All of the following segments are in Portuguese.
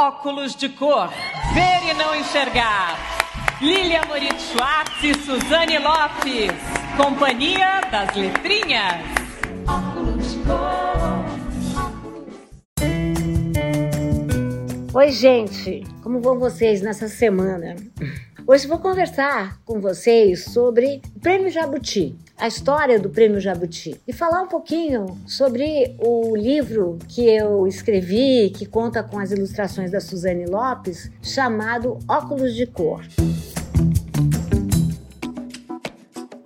Óculos de cor, ver e não enxergar. Lilia Moritz Schwartz e Suzane Lopes. Companhia das Letrinhas. Óculos de cor. Oi, gente. Como vão vocês nessa semana? Hoje vou conversar com vocês sobre o Prêmio Jabuti, a história do Prêmio Jabuti e falar um pouquinho sobre o livro que eu escrevi, que conta com as ilustrações da Suzane Lopes, chamado Óculos de Cor.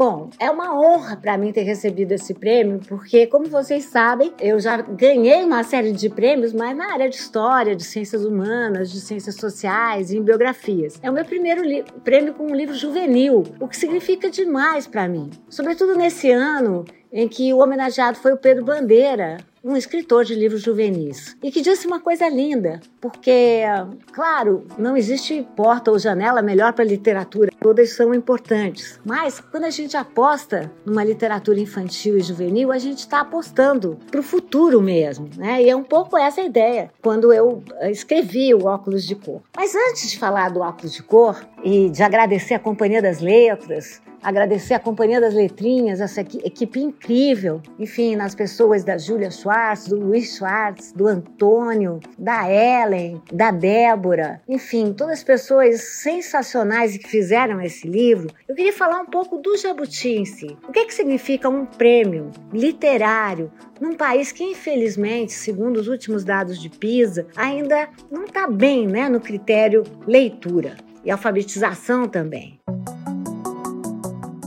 Bom, é uma honra para mim ter recebido esse prêmio, porque, como vocês sabem, eu já ganhei uma série de prêmios, mas na área de história, de ciências humanas, de ciências sociais e em biografias. É o meu primeiro prêmio com um livro juvenil, o que significa demais para mim. Sobretudo nesse ano em que o homenageado foi o Pedro Bandeira, um escritor de livros juvenis, e que disse uma coisa linda, porque, claro, não existe porta ou janela melhor para a literatura, todas são importantes, mas quando a gente aposta numa literatura infantil e juvenil, a gente está apostando para o futuro mesmo, né? E é um pouco essa a ideia quando eu eh, escrevi o Óculos de Cor. Mas antes de falar do Óculos de Cor e de agradecer a Companhia das Letras, agradecer a Companhia das Letrinhas, essa equipe incrível, enfim, nas pessoas da Júlia Schwartz, do Luiz Schwartz, do Antônio, da Ellen, da Débora, enfim, todas as pessoas sensacionais que fizeram esse livro. Eu queria falar um pouco do Jabuti em si. O que, é que significa um prêmio literário num país que, infelizmente, segundo os últimos dados de PISA, ainda não está bem né, no critério leitura e alfabetização também.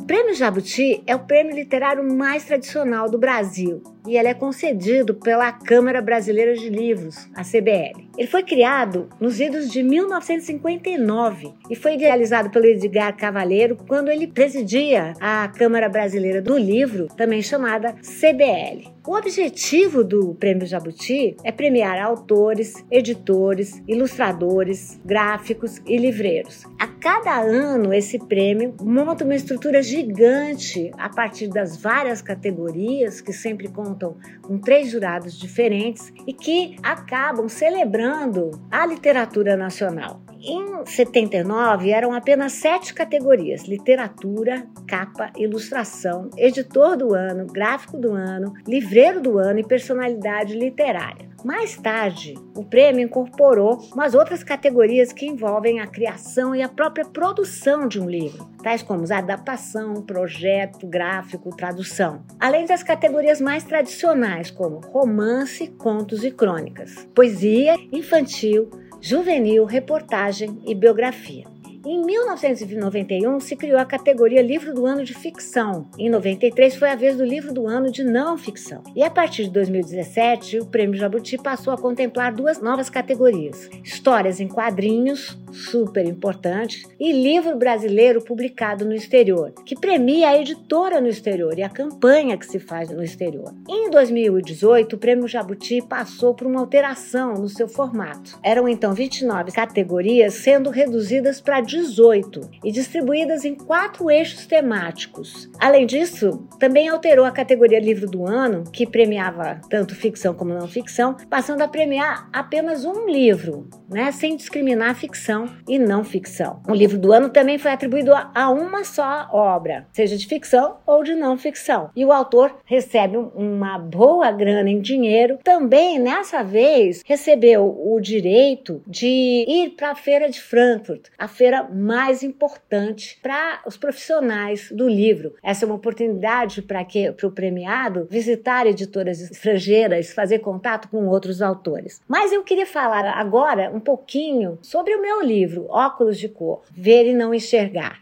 Prêmio Jabuti é o prêmio literário mais tradicional do Brasil e ele é concedido pela Câmara Brasileira de Livros, a CBL. Ele foi criado nos idos de 1959 e foi idealizado pelo Edgar Cavalheiro quando ele presidia a Câmara Brasileira do Livro, também chamada CBL. O objetivo do Prêmio Jabuti é premiar autores, editores, ilustradores, gráficos e livreiros. A cada ano, esse prêmio monta uma estrutura gigante a partir das várias categorias que sempre contam com três jurados diferentes e que acabam celebrando a literatura nacional. Em 79 eram apenas sete categorias: literatura, capa, ilustração, editor do ano, gráfico do ano, livreiro do ano e personalidade literária. Mais tarde, o prêmio incorporou umas outras categorias que envolvem a criação e a própria produção de um livro, tais como adaptação, projeto, gráfico, tradução, além das categorias mais tradicionais como romance, contos e crônicas, poesia, infantil, juvenil, reportagem e biografia. Em 1991 se criou a categoria Livro do Ano de Ficção. Em 93 foi a vez do Livro do Ano de Não Ficção. E a partir de 2017, o Prêmio Jabuti passou a contemplar duas novas categorias: Histórias em quadrinhos, super importante, e Livro Brasileiro publicado no exterior, que premia a editora no exterior e a campanha que se faz no exterior. Em 2018, o Prêmio Jabuti passou por uma alteração no seu formato. Eram então 29 categorias, sendo reduzidas para 18 e distribuídas em quatro eixos temáticos. Além disso, também alterou a categoria Livro do Ano, que premiava tanto ficção como não ficção, passando a premiar apenas um livro, né, sem discriminar ficção e não ficção. O livro do ano também foi atribuído a uma só obra, seja de ficção ou de não ficção. E o autor recebe uma boa grana em dinheiro. Também, nessa vez, recebeu o direito de ir para a Feira de Frankfurt, a feira mais importante para os profissionais do livro. Essa é uma oportunidade para que para o premiado visitar editoras estrangeiras, fazer contato com outros autores. Mas eu queria falar agora um pouquinho sobre o meu livro Óculos de Cor, Ver e Não Enxergar.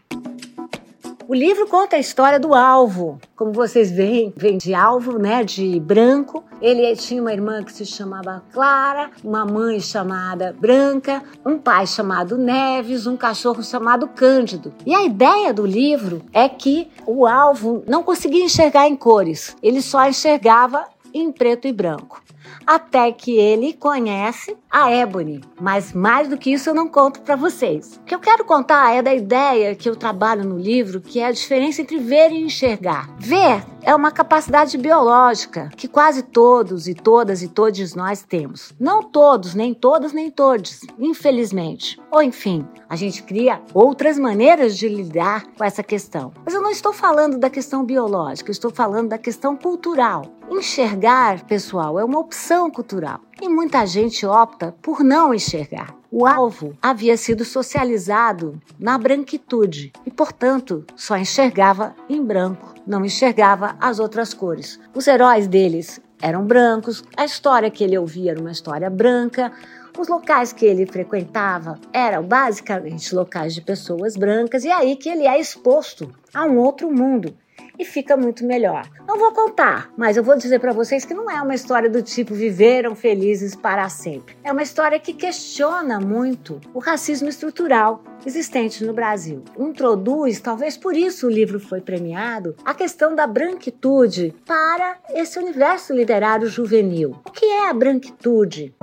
O livro conta a história do alvo. Como vocês veem, vem de alvo, né, de branco. Ele tinha uma irmã que se chamava Clara, uma mãe chamada Branca, um pai chamado Neves, um cachorro chamado Cândido. E a ideia do livro é que o alvo não conseguia enxergar em cores, ele só enxergava em preto e branco. Até que ele conhece a Ebony. Mas mais do que isso eu não conto para vocês. O que eu quero contar é da ideia que eu trabalho no livro, que é a diferença entre ver e enxergar. Ver é uma capacidade biológica que quase todos e todas e todos nós temos. Não todos, nem todas, nem todos, infelizmente. Ou enfim, a gente cria outras maneiras de lidar com essa questão. Mas eu não estou falando da questão biológica, estou falando da questão cultural. Enxergar, pessoal, é uma opção cultural e muita gente opta por não enxergar. O alvo havia sido socializado na branquitude e, portanto, só enxergava em branco, não enxergava as outras cores. Os heróis deles eram brancos, a história que ele ouvia era uma história branca, os locais que ele frequentava eram basicamente locais de pessoas brancas, e é aí que ele é exposto a um outro mundo e fica muito melhor. Não vou contar, mas eu vou dizer para vocês que não é uma história do tipo viveram felizes para sempre. É uma história que questiona muito o racismo estrutural existente no Brasil. Introduz, talvez por isso o livro foi premiado, a questão da branquitude para esse universo literário juvenil. O que é a branquitude?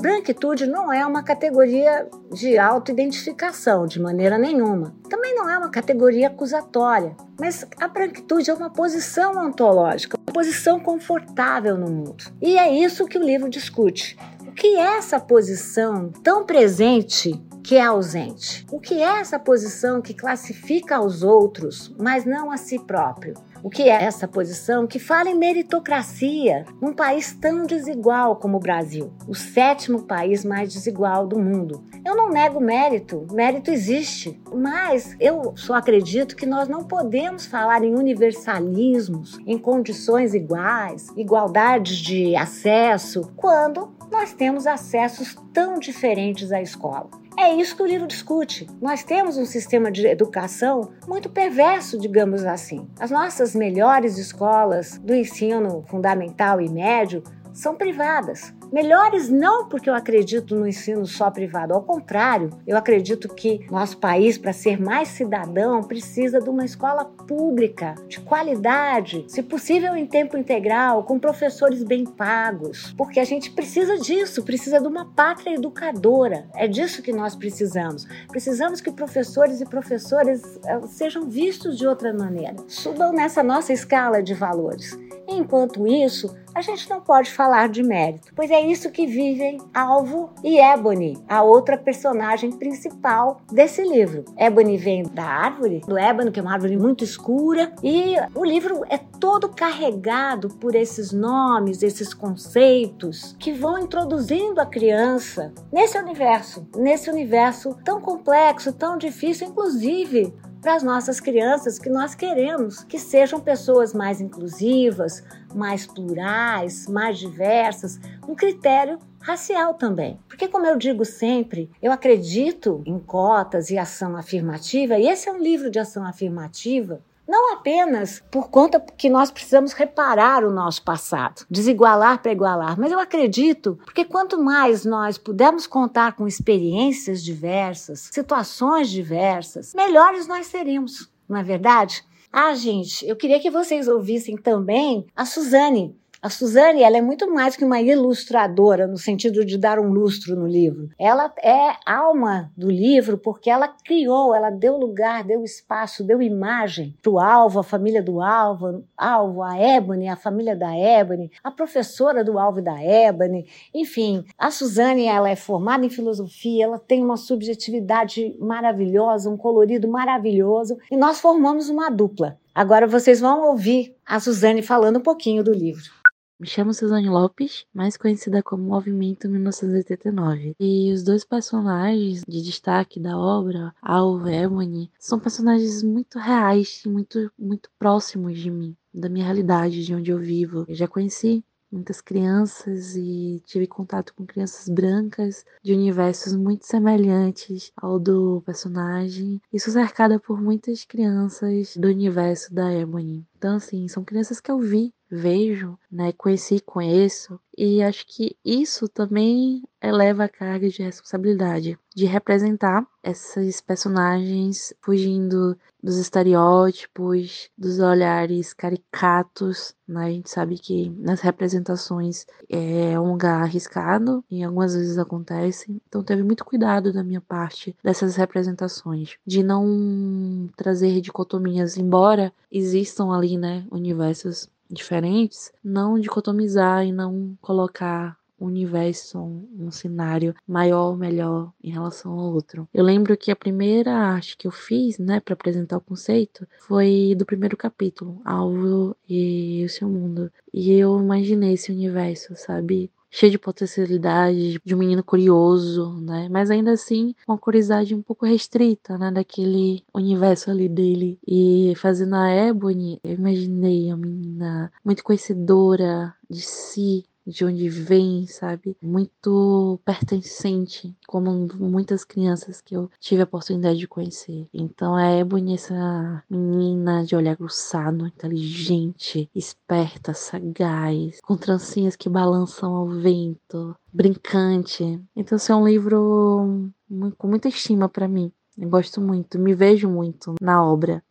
Branquitude não é uma categoria de autoidentificação de maneira nenhuma. Também não é uma categoria acusatória, mas a branquitude é uma posição ontológica, uma posição confortável no mundo. E é isso que o livro discute. O que é essa posição tão presente que é ausente? O que é essa posição que classifica os outros, mas não a si próprio? O que é essa posição que fala em meritocracia num país tão desigual como o Brasil, o sétimo país mais desigual do mundo? Eu não nego mérito, mérito existe, mas eu só acredito que nós não podemos falar em universalismos, em condições iguais, igualdades de acesso, quando nós temos acessos tão diferentes à escola. É isso que o livro discute. Nós temos um sistema de educação muito perverso, digamos assim. As nossas melhores escolas do ensino fundamental e médio são privadas. Melhores não porque eu acredito no ensino só privado, ao contrário, eu acredito que nosso país, para ser mais cidadão, precisa de uma escola pública, de qualidade, se possível em tempo integral, com professores bem pagos, porque a gente precisa disso, precisa de uma pátria educadora. É disso que nós precisamos. Precisamos que professores e professoras eh, sejam vistos de outra maneira, subam nessa nossa escala de valores. Enquanto isso, a gente não pode falar de mérito, pois é isso que vivem Alvo e Ebony, a outra personagem principal desse livro. Ebony vem da árvore, do ébano, que é uma árvore muito escura, e o livro é todo carregado por esses nomes, esses conceitos que vão introduzindo a criança nesse universo, nesse universo tão complexo, tão difícil, inclusive para as nossas crianças que nós queremos que sejam pessoas mais inclusivas, mais plurais, mais diversas, um critério racial também. Porque, como eu digo sempre, eu acredito em cotas e ação afirmativa, e esse é um livro de ação afirmativa não apenas por conta que nós precisamos reparar o nosso passado, desigualar para igualar, mas eu acredito porque quanto mais nós pudermos contar com experiências diversas, situações diversas, melhores nós seremos, não é verdade? Ah, gente, eu queria que vocês ouvissem também a Suzane, a Suzane, ela é muito mais que uma ilustradora, no sentido de dar um lustro no livro. Ela é alma do livro porque ela criou, ela deu lugar, deu espaço, deu imagem para o Alvo, a família do Alvo, Alvo, a Ebony, a família da Ebony, a professora do Alvo e da Ebony. Enfim, a Suzane, ela é formada em filosofia, ela tem uma subjetividade maravilhosa, um colorido maravilhoso, e nós formamos uma dupla. Agora vocês vão ouvir a Suzane falando um pouquinho do livro. Me chamo Suzane Lopes, mais conhecida como Movimento 1989. E os dois personagens de destaque da obra, Alva e Ebony, são personagens muito reais e muito, muito próximos de mim, da minha realidade, de onde eu vivo. Eu já conheci muitas crianças e tive contato com crianças brancas de universos muito semelhantes ao do personagem. Isso cercada por muitas crianças do universo da Ebony. Então, assim, são crianças que eu vi vejo, né, conheci e conheço, e acho que isso também eleva a carga de responsabilidade de representar esses personagens fugindo dos estereótipos, dos olhares caricatos. Né? A gente sabe que nas representações é um lugar arriscado e algumas vezes acontece. Então teve muito cuidado da minha parte dessas representações, de não trazer dicotomias, embora existam ali, né, universos diferentes, não dicotomizar e não colocar um universo, um, um cenário maior ou melhor em relação ao outro. Eu lembro que a primeira arte que eu fiz, né, para apresentar o conceito, foi do primeiro capítulo, Alvo e o seu mundo. E eu imaginei esse universo, sabe? Cheio de potencialidade, de um menino curioso, né? Mas ainda assim, uma curiosidade um pouco restrita, né? Daquele universo ali dele. E fazendo a Ebony, eu imaginei uma menina muito conhecedora de si, de onde vem, sabe? Muito pertencente, como muitas crianças que eu tive a oportunidade de conhecer. Então é bonita essa menina de olhar aguçado, inteligente, esperta, sagaz, com trancinhas que balançam ao vento, brincante. Então, esse é um livro com muita estima para mim. Eu gosto muito, me vejo muito na obra.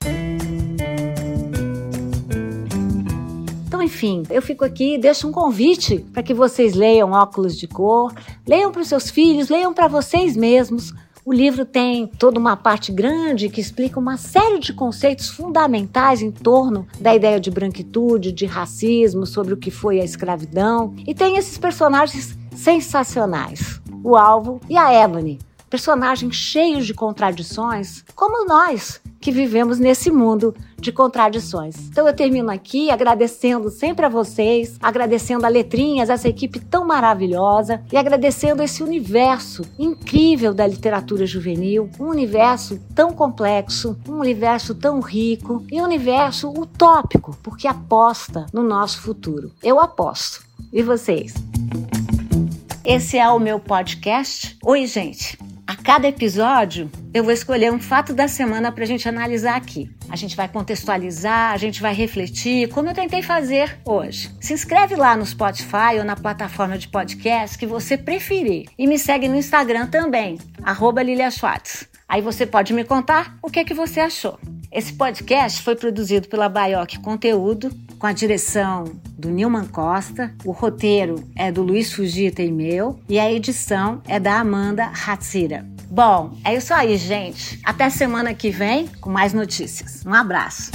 Enfim, eu fico aqui e deixo um convite para que vocês leiam Óculos de Cor, leiam para os seus filhos, leiam para vocês mesmos. O livro tem toda uma parte grande que explica uma série de conceitos fundamentais em torno da ideia de branquitude, de racismo, sobre o que foi a escravidão. E tem esses personagens sensacionais: o Alvo e a Ebony, personagens cheios de contradições, como nós que vivemos nesse mundo de contradições. Então eu termino aqui agradecendo sempre a vocês, agradecendo a Letrinhas, essa equipe tão maravilhosa e agradecendo esse universo incrível da literatura juvenil, um universo tão complexo, um universo tão rico e um universo utópico, porque aposta no nosso futuro. Eu aposto. E vocês? Esse é o meu podcast. Oi, gente. A cada episódio, eu vou escolher um fato da semana para a gente analisar aqui. A gente vai contextualizar, a gente vai refletir, como eu tentei fazer hoje. Se inscreve lá no Spotify ou na plataforma de podcast que você preferir. E me segue no Instagram também, Lilia Schwartz. Aí você pode me contar o que, é que você achou. Esse podcast foi produzido pela Baioc Conteúdo, com a direção do Nilman Costa, o roteiro é do Luiz Fugita e meu, e a edição é da Amanda Hatsira. Bom, é isso aí, gente. Até semana que vem com mais notícias. Um abraço.